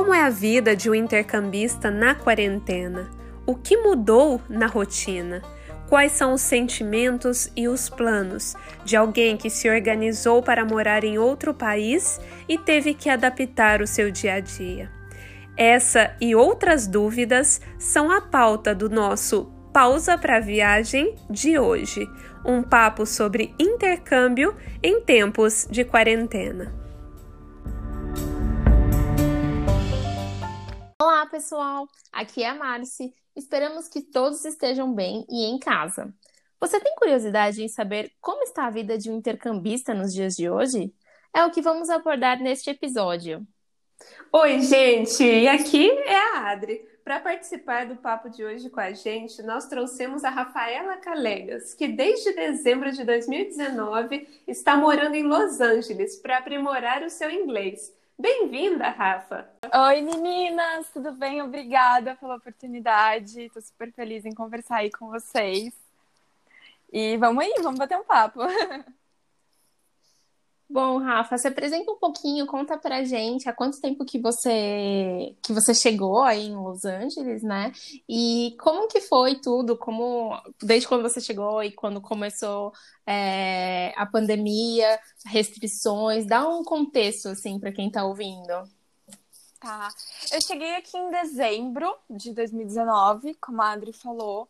Como é a vida de um intercambista na quarentena? O que mudou na rotina? Quais são os sentimentos e os planos de alguém que se organizou para morar em outro país e teve que adaptar o seu dia a dia? Essa e outras dúvidas são a pauta do nosso Pausa para a Viagem de hoje, um papo sobre intercâmbio em tempos de quarentena. Olá, pessoal! Aqui é a Marci. Esperamos que todos estejam bem e em casa. Você tem curiosidade em saber como está a vida de um intercambista nos dias de hoje? É o que vamos abordar neste episódio. Oi, gente! E aqui é a Adri. Para participar do papo de hoje com a gente, nós trouxemos a Rafaela Calegas, que desde dezembro de 2019 está morando em Los Angeles para aprimorar o seu inglês. Bem-vinda, Rafa! Oi, meninas, tudo bem? Obrigada pela oportunidade. Estou super feliz em conversar aí com vocês. E vamos aí, vamos bater um papo. Bom, Rafa, se apresenta um pouquinho, conta pra gente há quanto tempo que você que você chegou aí em Los Angeles, né? E como que foi tudo, como desde quando você chegou e quando começou é, a pandemia, restrições, dá um contexto assim para quem tá ouvindo. Tá. Eu cheguei aqui em dezembro de 2019, como a Adri falou,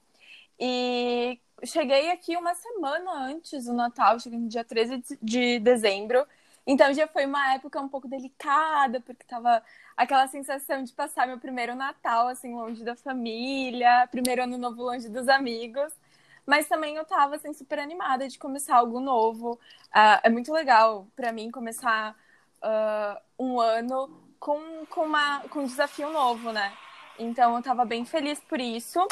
e cheguei aqui uma semana antes do Natal, cheguei no dia 13 de dezembro. Então já foi uma época um pouco delicada, porque tava aquela sensação de passar meu primeiro Natal, assim, longe da família, primeiro ano novo longe dos amigos. Mas também eu tava, assim, super animada de começar algo novo. Uh, é muito legal para mim começar uh, um ano com, com, uma, com um desafio novo, né? Então eu tava bem feliz por isso.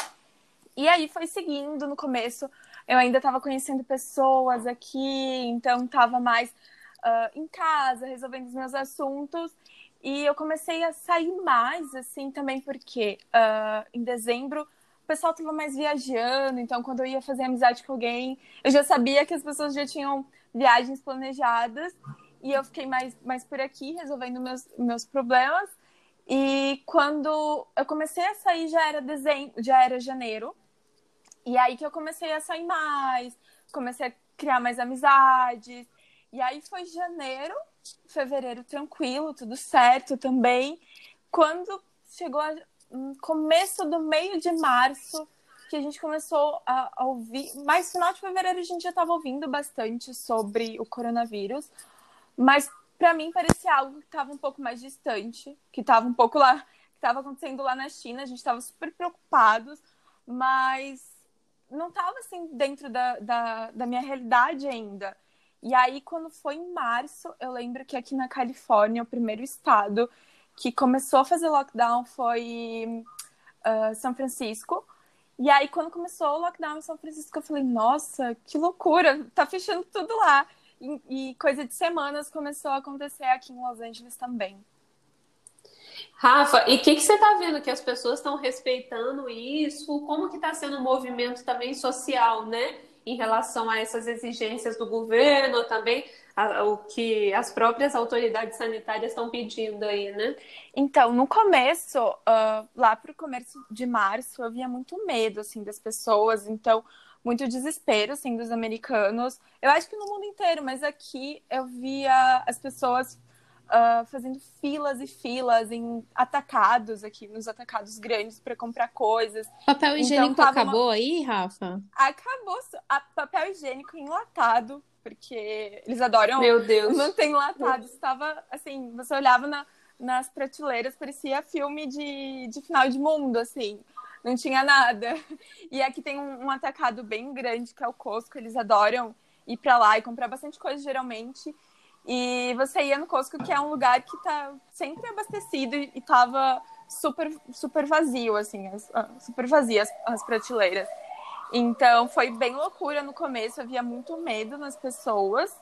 E aí foi seguindo no começo. Eu ainda estava conhecendo pessoas aqui, então estava mais uh, em casa, resolvendo os meus assuntos. E eu comecei a sair mais, assim, também porque uh, em dezembro o pessoal estava mais viajando, então quando eu ia fazer amizade com alguém, eu já sabia que as pessoas já tinham viagens planejadas e eu fiquei mais, mais por aqui resolvendo meus, meus problemas. E quando eu comecei a sair já era dezembro, já era janeiro. E aí que eu comecei a sair mais, comecei a criar mais amizades. E aí foi janeiro, fevereiro tranquilo, tudo certo também. Quando chegou a, começo do meio de março, que a gente começou a, a ouvir, mas final de fevereiro a gente já estava ouvindo bastante sobre o coronavírus, mas para mim parecia algo que estava um pouco mais distante, que estava um pouco lá, que estava acontecendo lá na China, a gente estava super preocupados, mas não estava assim dentro da, da, da minha realidade ainda. E aí, quando foi em março, eu lembro que aqui na Califórnia, o primeiro estado que começou a fazer lockdown foi uh, São Francisco. E aí, quando começou o lockdown em São Francisco, eu falei, nossa, que loucura, tá fechando tudo lá. E, e coisa de semanas começou a acontecer aqui em Los Angeles também. Rafa, e o que, que você está vendo? Que as pessoas estão respeitando isso? Como que está sendo o movimento também social, né? Em relação a essas exigências do governo, também a, o que as próprias autoridades sanitárias estão pedindo aí, né? Então, no começo, uh, lá para o começo de março, eu via muito medo, assim, das pessoas. Então, muito desespero, assim, dos americanos. Eu acho que no mundo inteiro, mas aqui eu via as pessoas uh, fazendo filas e filas em atacados aqui, nos atacados grandes para comprar coisas. Papel então, higiênico então, acabou uma... aí, Rafa? Acabou. A papel higiênico enlatado, porque eles adoram Meu Deus. manter enlatado. Estava assim, você olhava na, nas prateleiras, parecia filme de, de final de mundo, assim. Não tinha nada. E aqui tem um, um atacado bem grande, que é o Costco. Eles adoram ir para lá e comprar bastante coisa, geralmente. E você ia no Costco, que é um lugar que tá sempre abastecido e tava super, super vazio, assim, ah, super vazias as prateleiras. Então foi bem loucura no começo, havia muito medo nas pessoas.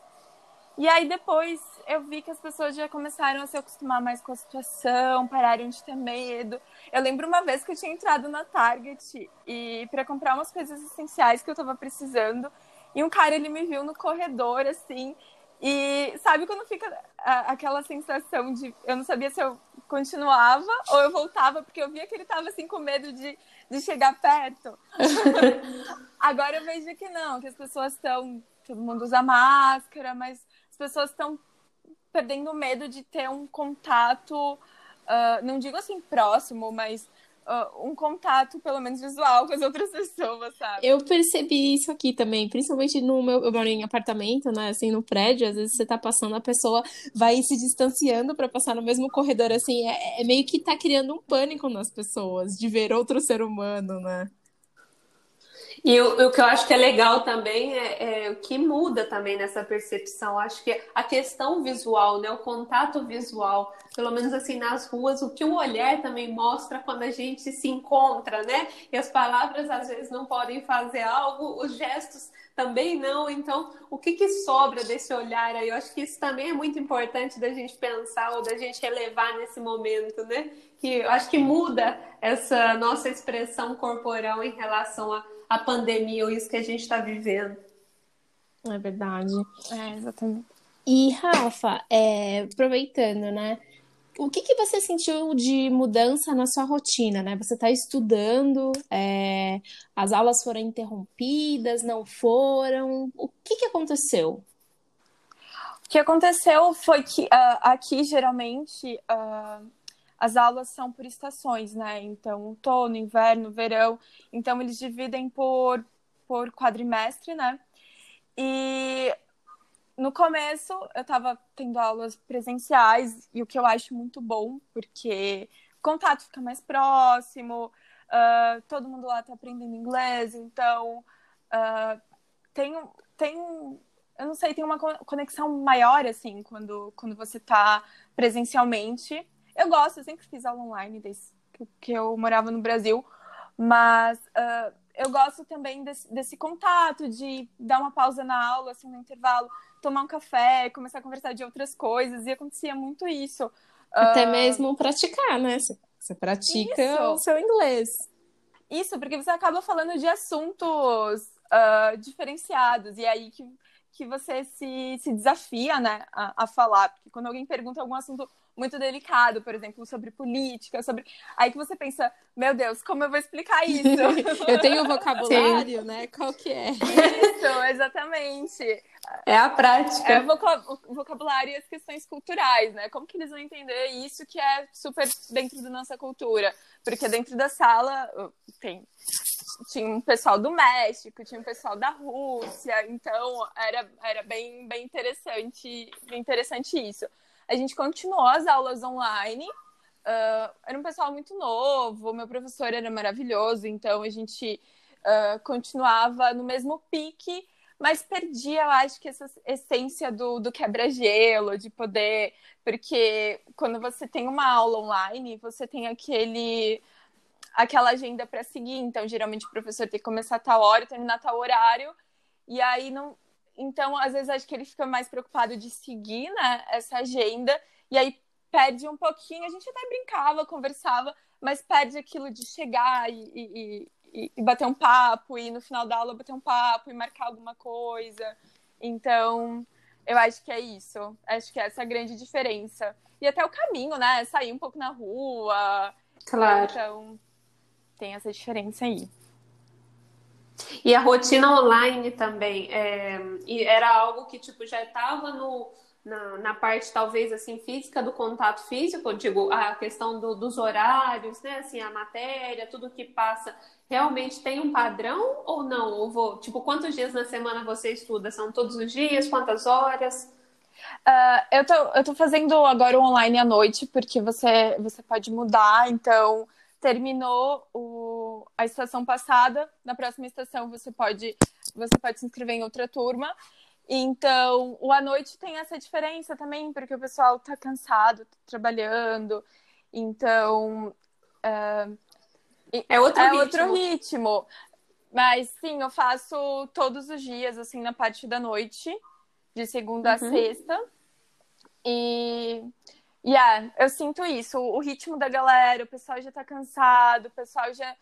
E aí depois eu vi que as pessoas já começaram a se acostumar mais com a situação, pararam de ter medo. Eu lembro uma vez que eu tinha entrado na Target e para comprar umas coisas essenciais que eu tava precisando, e um cara ele me viu no corredor assim, E sabe quando fica aquela sensação de eu não sabia se eu continuava ou eu voltava, porque eu via que ele estava assim com medo de, de chegar perto. Agora eu vejo que não, que as pessoas estão. Todo mundo usa máscara, mas as pessoas estão perdendo medo de ter um contato, uh, não digo assim próximo, mas uh, um contato, pelo menos visual, com as outras pessoas, sabe? Eu percebi isso aqui também, principalmente no meu. Eu moro em apartamento, né? Assim, no prédio, às vezes você tá passando, a pessoa vai se distanciando para passar no mesmo corredor, assim, é, é meio que tá criando um pânico nas pessoas de ver outro ser humano, né? E o, o, que eu acho que é legal também é, é, o que muda também nessa percepção. Acho que a questão visual, né, o contato visual, pelo menos assim nas ruas, o que o olhar também mostra quando a gente se encontra, né? E as palavras às vezes não podem fazer algo, os gestos também não. Então, o que, que sobra desse olhar aí? Eu acho que isso também é muito importante da gente pensar ou da gente relevar nesse momento, né? Que eu acho que muda essa nossa expressão corporal em relação a a pandemia ou isso que a gente está vivendo. É verdade. É, exatamente. E, Rafa, é, aproveitando, né? O que, que você sentiu de mudança na sua rotina, né? Você está estudando, é, as aulas foram interrompidas, não foram? O que, que aconteceu? O que aconteceu foi que uh, aqui, geralmente, uh, as aulas são por estações, né? Então, outono, inverno, verão. Então, eles dividem por, por quadrimestre, né? E no começo eu estava tendo aulas presenciais, e o que eu acho muito bom, porque o contato fica mais próximo, uh, todo mundo lá está aprendendo inglês, então uh, tem, tem, eu não sei, tem uma conexão maior, assim, quando, quando você está presencialmente. Eu gosto, eu sempre fiz aula online desde que eu morava no Brasil, mas uh, eu gosto também desse, desse, contato, de dar uma pausa na aula, assim, no intervalo, tomar um café, começar a conversar de outras coisas, e acontecia muito isso. Até uh... mesmo praticar, né? Você pratica isso. o seu inglês. Isso, porque você acaba falando de assuntos uh, diferenciados, e é aí que, que você se, se desafia, né, a, a falar. Porque quando alguém pergunta algum assunto muito delicado, por exemplo, sobre política, sobre. Aí que você pensa, meu Deus, como eu vou explicar isso? eu tenho vocabulário, Sim. né? Qual que é? Isso, exatamente. É a prática. É o vocabulário e as questões culturais, né? Como que eles vão entender isso que é super dentro da nossa cultura? Porque dentro da sala uh, tem tinha um pessoal do México, tinha um pessoal da Rússia, então era, era bem, bem interessante, bem interessante isso a gente continuou as aulas online. Uh, era um pessoal muito novo, meu professor era maravilhoso, então a gente uh, continuava no mesmo pique, mas perdia, eu acho que essa essência do, do quebra-gelo, de poder. Porque quando você tem uma aula online, você tem aquele aquela agenda para seguir. Então, geralmente o professor tem que começar a tal hora terminar tal horário. E aí não, então, às vezes, acho que ele fica mais preocupado de seguir né, essa agenda, e aí perde um pouquinho. A gente até brincava, conversava, mas perde aquilo de chegar e, e, e, e bater um papo, e no final da aula bater um papo e marcar alguma coisa. Então, eu acho que é isso. Acho que é essa a grande diferença. E até o caminho, né? Sair um pouco na rua. Claro. Então, tem essa diferença aí. E a rotina online também, é, era algo que tipo já estava no na, na, parte talvez assim física do contato físico, digo a questão do, dos horários, né? Assim a matéria, tudo que passa, realmente tem um padrão ou não? Ou vou, tipo quantos dias na semana você estuda? São todos os dias? Quantas horas? Uh, eu, tô, eu tô fazendo agora online à noite, porque você, você pode mudar, então terminou o, a estação passada, na próxima estação você pode, você pode se inscrever em outra turma. Então, o à noite tem essa diferença também, porque o pessoal está cansado, tá trabalhando. Então, uh, é, outro, é ritmo. outro ritmo. Mas sim, eu faço todos os dias, assim, na parte da noite, de segunda uhum. a sexta. E Yeah, eu sinto isso. O ritmo da galera, o pessoal já tá cansado, o pessoal já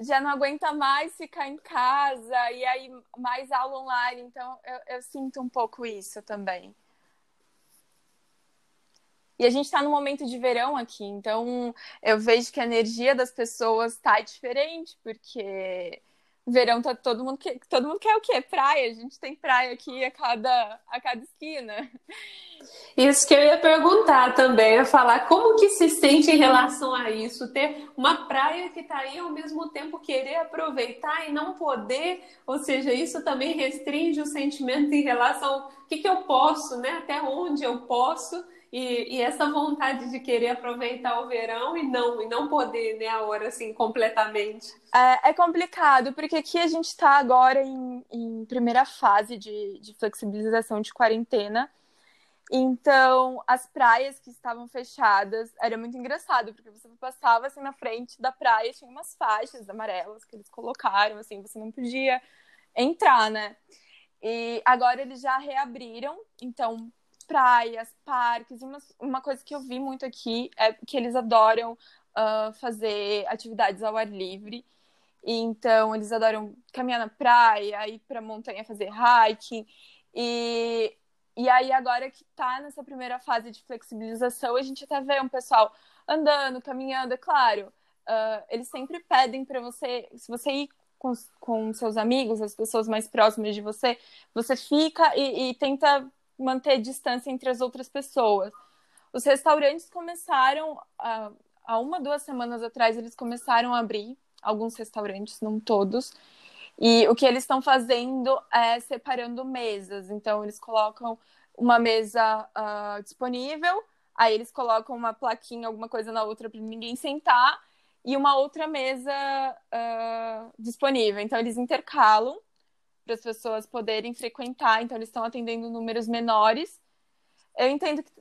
já não aguenta mais ficar em casa e aí mais aula online. Então, eu, eu sinto um pouco isso também. E a gente está no momento de verão aqui, então eu vejo que a energia das pessoas está diferente, porque verão tá todo mundo quer, todo mundo quer o quê? Praia. A gente tem praia aqui a cada a cada esquina. Isso que eu ia perguntar também, eu falar como que se sente em relação a isso, ter uma praia que está aí ao mesmo tempo querer aproveitar e não poder, ou seja, isso também restringe o sentimento em relação ao que, que eu posso, né? Até onde eu posso e, e, essa vontade de querer aproveitar o verão e não, e não poder, né, a hora assim, completamente. É, é complicado, porque aqui a gente está agora em, em, primeira fase de, de flexibilização de quarentena. Então, as praias que estavam fechadas era muito engraçado, porque você passava assim na frente da praia, tinha umas faixas amarelas que eles colocaram, assim, você não podia entrar, né? E agora eles já reabriram, então praias, parques. Uma, uma coisa que eu vi muito aqui é que eles adoram uh, fazer atividades ao ar livre. Então, eles adoram caminhar na praia, ir pra montanha fazer hiking. E, e aí, agora que tá nessa primeira fase de flexibilização, a gente até vê um pessoal andando, caminhando, é claro. Uh, eles sempre pedem para você, se você ir com, com seus amigos, as pessoas mais próximas de você, você fica e, e tenta manter distância entre as outras pessoas. Os restaurantes começaram, há uma, duas semanas atrás, eles começaram a abrir, alguns restaurantes, não todos. E o que eles estão fazendo é separando mesas. Então, eles colocam uma mesa uh, disponível, aí eles colocam uma plaquinha, alguma coisa na outra para ninguém sentar, e uma outra mesa uh, disponível. Então, eles intercalam para as pessoas poderem frequentar, então eles estão atendendo números menores. Eu entendo que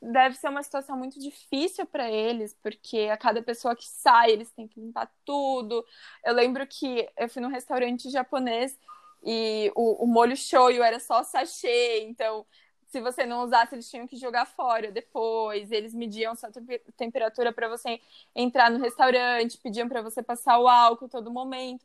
deve, ser uma situação muito difícil para eles, porque a cada pessoa que sai, eles têm que limpar tudo. Eu lembro que eu fui num restaurante japonês e o, o molho shoyu era só sachê, então se você não usasse, eles tinham que jogar fora depois. Eles mediam sua temperatura para você entrar no restaurante, pediam para você passar o álcool todo momento.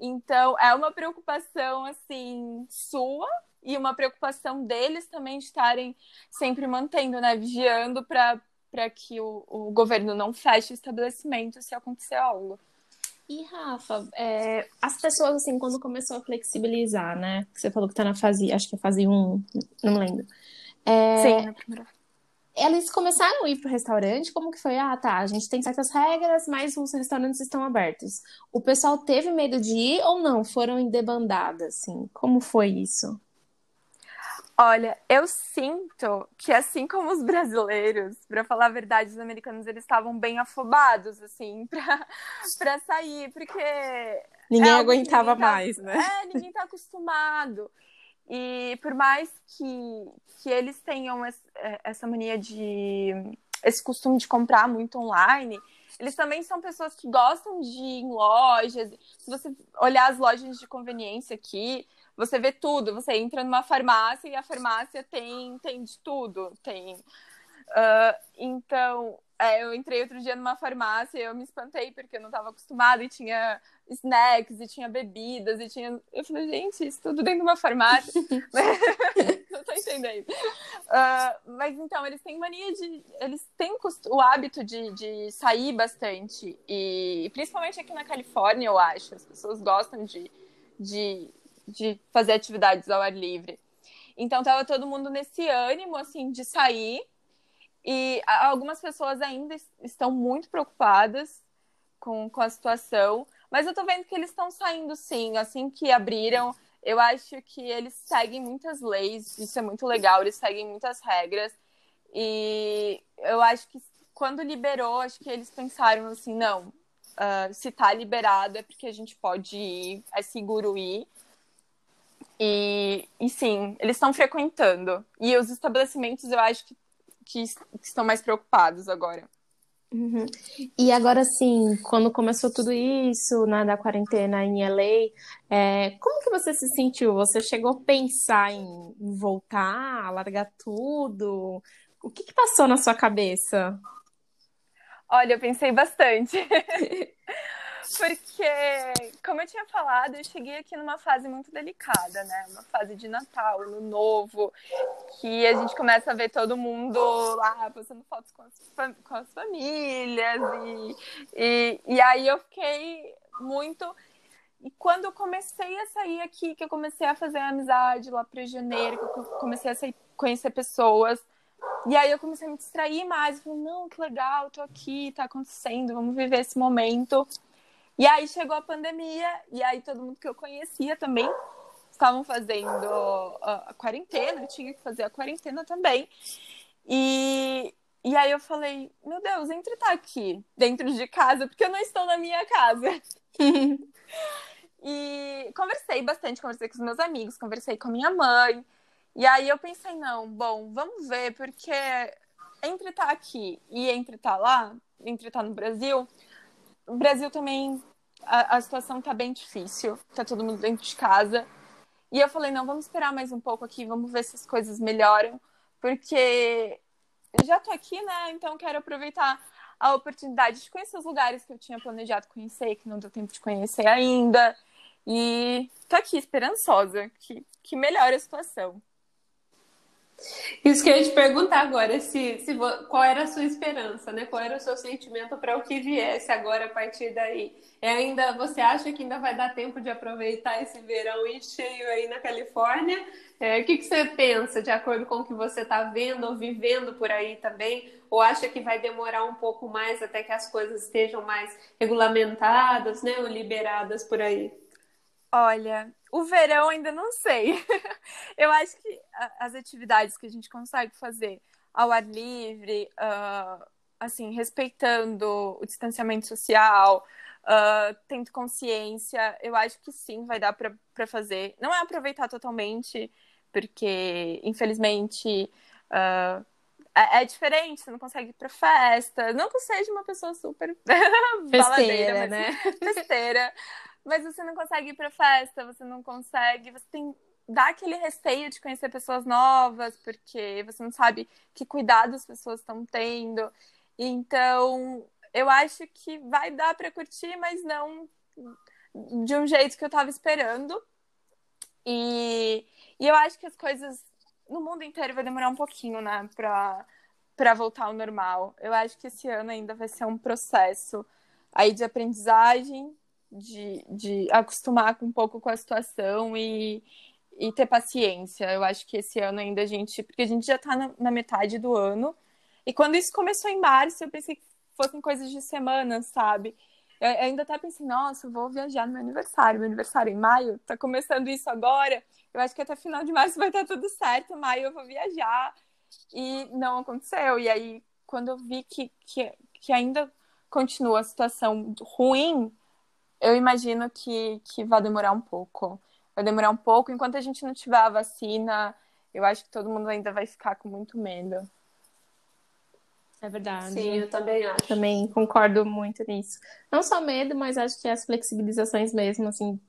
Então, é uma preocupação, assim, sua e uma preocupação deles também de estarem sempre mantendo, né, vigiando para que o, o governo não feche o estabelecimento se acontecer algo. E, Rafa, é, as pessoas, assim, quando começou a flexibilizar, né? Você falou que tá na fase, acho que é fase 1, não lembro. É, Sim, na primeira eles começaram a ir para o restaurante, como que foi? Ah, tá, a gente tem certas regras, mas os restaurantes estão abertos. O pessoal teve medo de ir ou não? Foram em debandada, assim? Como foi isso? Olha, eu sinto que assim como os brasileiros, para falar a verdade, os americanos eles estavam bem afobados assim para sair, porque ninguém é aguentava ninguém tá, mais, né? É, ninguém tá acostumado. E por mais que, que eles tenham é, essa mania de. esse costume de comprar muito online, eles também são pessoas que gostam de ir em lojas. Se você olhar as lojas de conveniência aqui, você vê tudo. Você entra numa farmácia e a farmácia tem, tem de tudo. Tem. Uh, então, é, eu entrei outro dia numa farmácia e eu me espantei porque eu não estava acostumada e tinha snacks e tinha bebidas e tinha. Eu falei, gente, isso tudo dentro de uma farmácia. não tô entendendo. Uh, mas então, eles têm mania de. Eles têm o hábito de, de sair bastante. E principalmente aqui na Califórnia, eu acho. As pessoas gostam de, de, de fazer atividades ao ar livre. Então, tava todo mundo nesse ânimo, assim, de sair. E algumas pessoas ainda estão muito preocupadas com, com a situação, mas eu tô vendo que eles estão saindo sim, assim que abriram. Eu acho que eles seguem muitas leis, isso é muito legal, eles seguem muitas regras. E eu acho que quando liberou, acho que eles pensaram assim, não, uh, se tá liberado é porque a gente pode ir, é seguro ir. E, e sim, eles estão frequentando. E os estabelecimentos eu acho que que, estão mais preocupados agora. Uhum. E agora sim, quando começou tudo isso, né, da quarentena em LA, é, como que você se sentiu? Você chegou a pensar em, voltar, largar tudo? O que, que passou na sua cabeça? Olha, eu pensei bastante. Porque, como eu tinha falado, eu cheguei aqui numa fase muito delicada, né? Uma fase de Natal, Ano Novo, que a gente começa a ver todo mundo lá postando fotos com as, com as famílias. E, e, e aí eu fiquei muito. E quando eu comecei a sair aqui, que eu comecei a fazer amizade lá para janeiro, que eu comecei a sair, conhecer pessoas, e aí eu comecei a me distrair mais. Eu falei, não, que legal, tô aqui, tá acontecendo, vamos viver esse momento. E aí chegou a pandemia, e aí todo mundo que eu conhecia também estavam fazendo a quarentena, eu tinha que fazer a quarentena também. E, e aí eu falei, meu Deus, entre estar tá aqui dentro de casa, porque eu não estou na minha casa. e conversei bastante, conversei com os meus amigos, conversei com a minha mãe. E aí eu pensei, não, bom, vamos ver, porque entre estar tá aqui e entre estar tá lá, entre estar no Brasil, o Brasil também a, a situação tá bem difícil, tá todo mundo dentro de casa. E eu falei, não, vamos esperar mais um pouco aqui, vamos ver se as coisas melhoram, porque já tô aqui, né? Então quero aproveitar a oportunidade de conhecer os lugares que eu tinha planejado conhecer, que não deu tempo de conhecer ainda. E tô aqui esperançosa que, que melhore a situação. Isso que eu ia te perguntar agora, se, se qual era a sua esperança, né? Qual era o seu sentimento para o que viesse agora a partir daí? É ainda você acha que ainda vai dar tempo de aproveitar esse verão e cheio aí na Califórnia? É, o que, que você pensa, de acordo com o que você está vendo ou vivendo por aí também? Ou acha que vai demorar um pouco mais até que as coisas estejam mais regulamentadas, né? Ou liberadas por aí? Olha, o verão ainda não sei. Eu acho que as atividades que a gente consegue fazer ao ar livre, uh, assim, respeitando o distanciamento social, uh, tendo consciência, eu acho que sim, vai dar para fazer. Não é aproveitar totalmente, porque, infelizmente, uh, é, é, diferente, você não consegue ir pra festa. Não que eu seja uma pessoa super festeira, né? Festeira mas você não consegue ir pra festa, você não consegue, você tem dá aquele receio de conhecer pessoas novas, porque você não sabe que cuidado as pessoas estão tendo. Então, eu acho que vai dar para curtir, mas não de um jeito que eu estava esperando. E, e eu acho que as coisas no mundo inteiro vai demorar um pouquinho, né, para para voltar ao normal. Eu acho que esse ano ainda vai ser um processo aí de aprendizagem, de, de acostumar um pouco com a situação e, e ter paciência. Eu acho que esse ano ainda a gente. Porque a gente já está na, na, metade do ano. E quando isso começou em março, eu pensei que fossem coisas de semana, sabe? Eu, eu ainda até pensei, nossa, vou viajar no meu aniversário. Meu aniversário em maio, tá começando isso agora. Eu acho que até final de março vai estar tudo certo. Maio eu vou viajar. E não aconteceu. E aí, quando eu vi que, que, que ainda continua a situação ruim, eu imagino que, que vai demorar um pouco. Vai demorar um pouco. Enquanto a gente não tiver a vacina, eu acho que todo mundo ainda vai ficar com muito medo. É verdade. Sim, eu também acho. Também concordo muito nisso. Não só medo, mas acho que as flexibilizações mesmo, assim,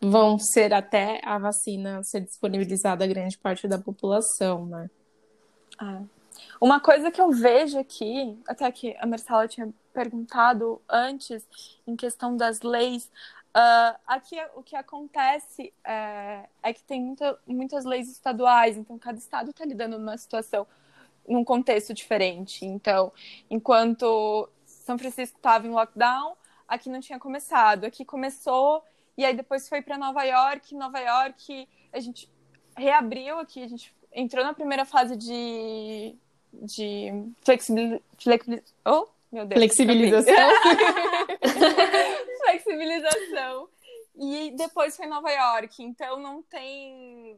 vão ser até a vacina ser disponibilizada a grande parte da população, né? Ah. Uma coisa que eu vejo aqui, até que a Marcela tinha perguntado antes, em questão das leis, uh, aqui o que acontece é, é que tem muita, muitas leis estaduais, então cada estado está lidando numa situação, num contexto diferente. Então, enquanto São Francisco estava em lockdown, aqui não tinha começado, aqui começou e aí depois foi para Nova York, Nova York a gente reabriu aqui, a gente entrou na primeira fase de de flexibil... Flexibil... Oh, meu Deus. Flexibilização. Flexibilização. E depois foi Nova York, então não tem.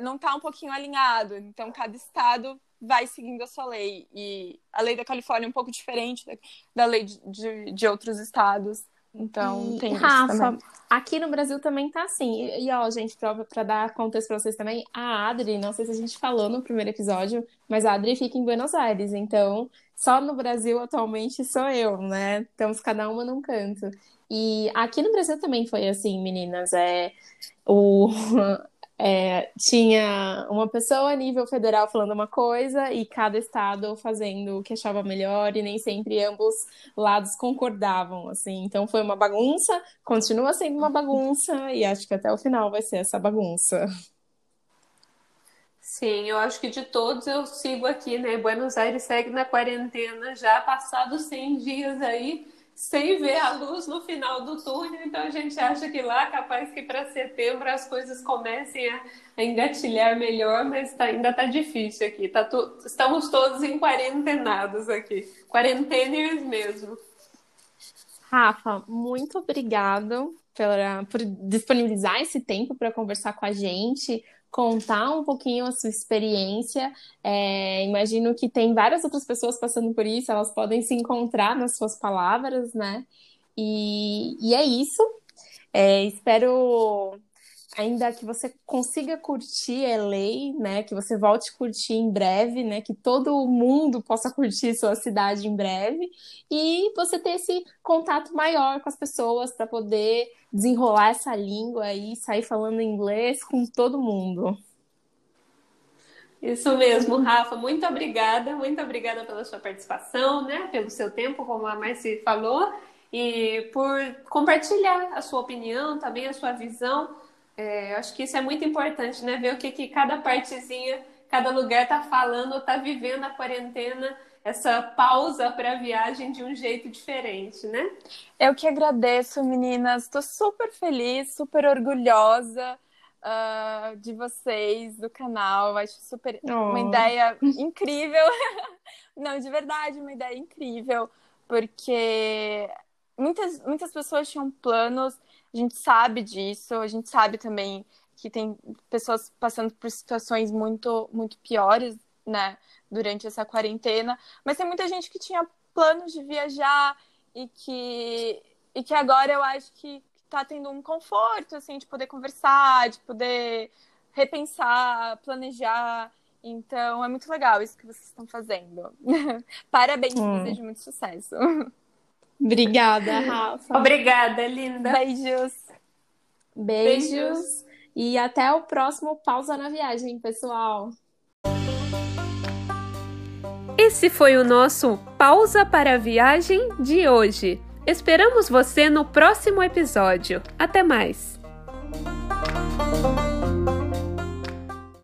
Não tá um pouquinho alinhado. Então, cada estado vai seguindo a sua lei. E a lei da Califórnia é um pouco diferente da, da lei de, de, de outros estados. Então, e, tem Rafa, aqui no Brasil também tá assim. E, ó, gente, pra dar contexto pra vocês também, a Adri, não sei se a gente falou no primeiro episódio, mas a Adri fica em Buenos Aires. Então, só no Brasil atualmente sou eu, né? Estamos cada uma num canto. E aqui no Brasil também foi assim, meninas. É, o, é, tinha uma pessoa a nível federal falando uma coisa e cada estado fazendo o que achava melhor e nem sempre ambos lados concordavam, assim. Então foi uma bagunça, continua sendo uma bagunça e acho que até o final vai ser essa bagunça. Sim, eu acho que de todos eu sigo aqui, né? Buenos Aires segue na quarentena já passados 100 dias aí sem ver a luz no final do túnel, então a gente acha que lá, capaz que para setembro as coisas comecem a, a engatilhar melhor, mas tá, ainda está difícil aqui. Tá tu, estamos todos em quarentenados aqui, quarenteners mesmo. Rafa, muito obrigado pela, por disponibilizar esse tempo para conversar com a gente, contar um pouquinho a sua experiência. É, imagino que tem várias outras pessoas passando por isso, elas podem se encontrar nas suas palavras, né? E, e é isso. É, espero ainda que você consiga curtir LA, né? Que você volte a curtir em breve, né? Que todo mundo possa curtir sua cidade em breve e você ter esse contato maior com as pessoas para poder desenrolar essa língua e sair falando inglês com todo mundo. Isso mesmo, Rafa. Muito obrigada, muito obrigada pela sua participação, né? Pelo seu tempo, como a Marci falou, e por compartilhar a sua opinião, também a sua visão é, eu acho que isso é muito importante, né? Ver o que, que cada partezinha, cada lugar está falando ou está vivendo a quarentena, essa pausa para a viagem de um jeito diferente, né? Eu que agradeço, meninas. Estou super feliz, super orgulhosa uh, de vocês, do canal. Acho super oh. uma ideia incrível. Não, de verdade, uma ideia incrível, porque muitas, muitas pessoas tinham planos a gente sabe disso, a gente sabe também que tem pessoas passando por situações muito, muito piores, né, durante essa quarentena, mas tem muita gente que tinha planos de viajar e que, e que agora eu acho que está tendo um conforto, assim, de poder conversar, de poder repensar, planejar. Então, é muito legal isso que vocês estão fazendo. Parabéns, hum. desejo muito sucesso. Obrigada, Rafa. Obrigada, linda. Beijos. Beijos. Beijos. E até o próximo Pausa na Viagem, pessoal. Esse foi o nosso Pausa para a Viagem de hoje. Esperamos você no próximo episódio. Até mais!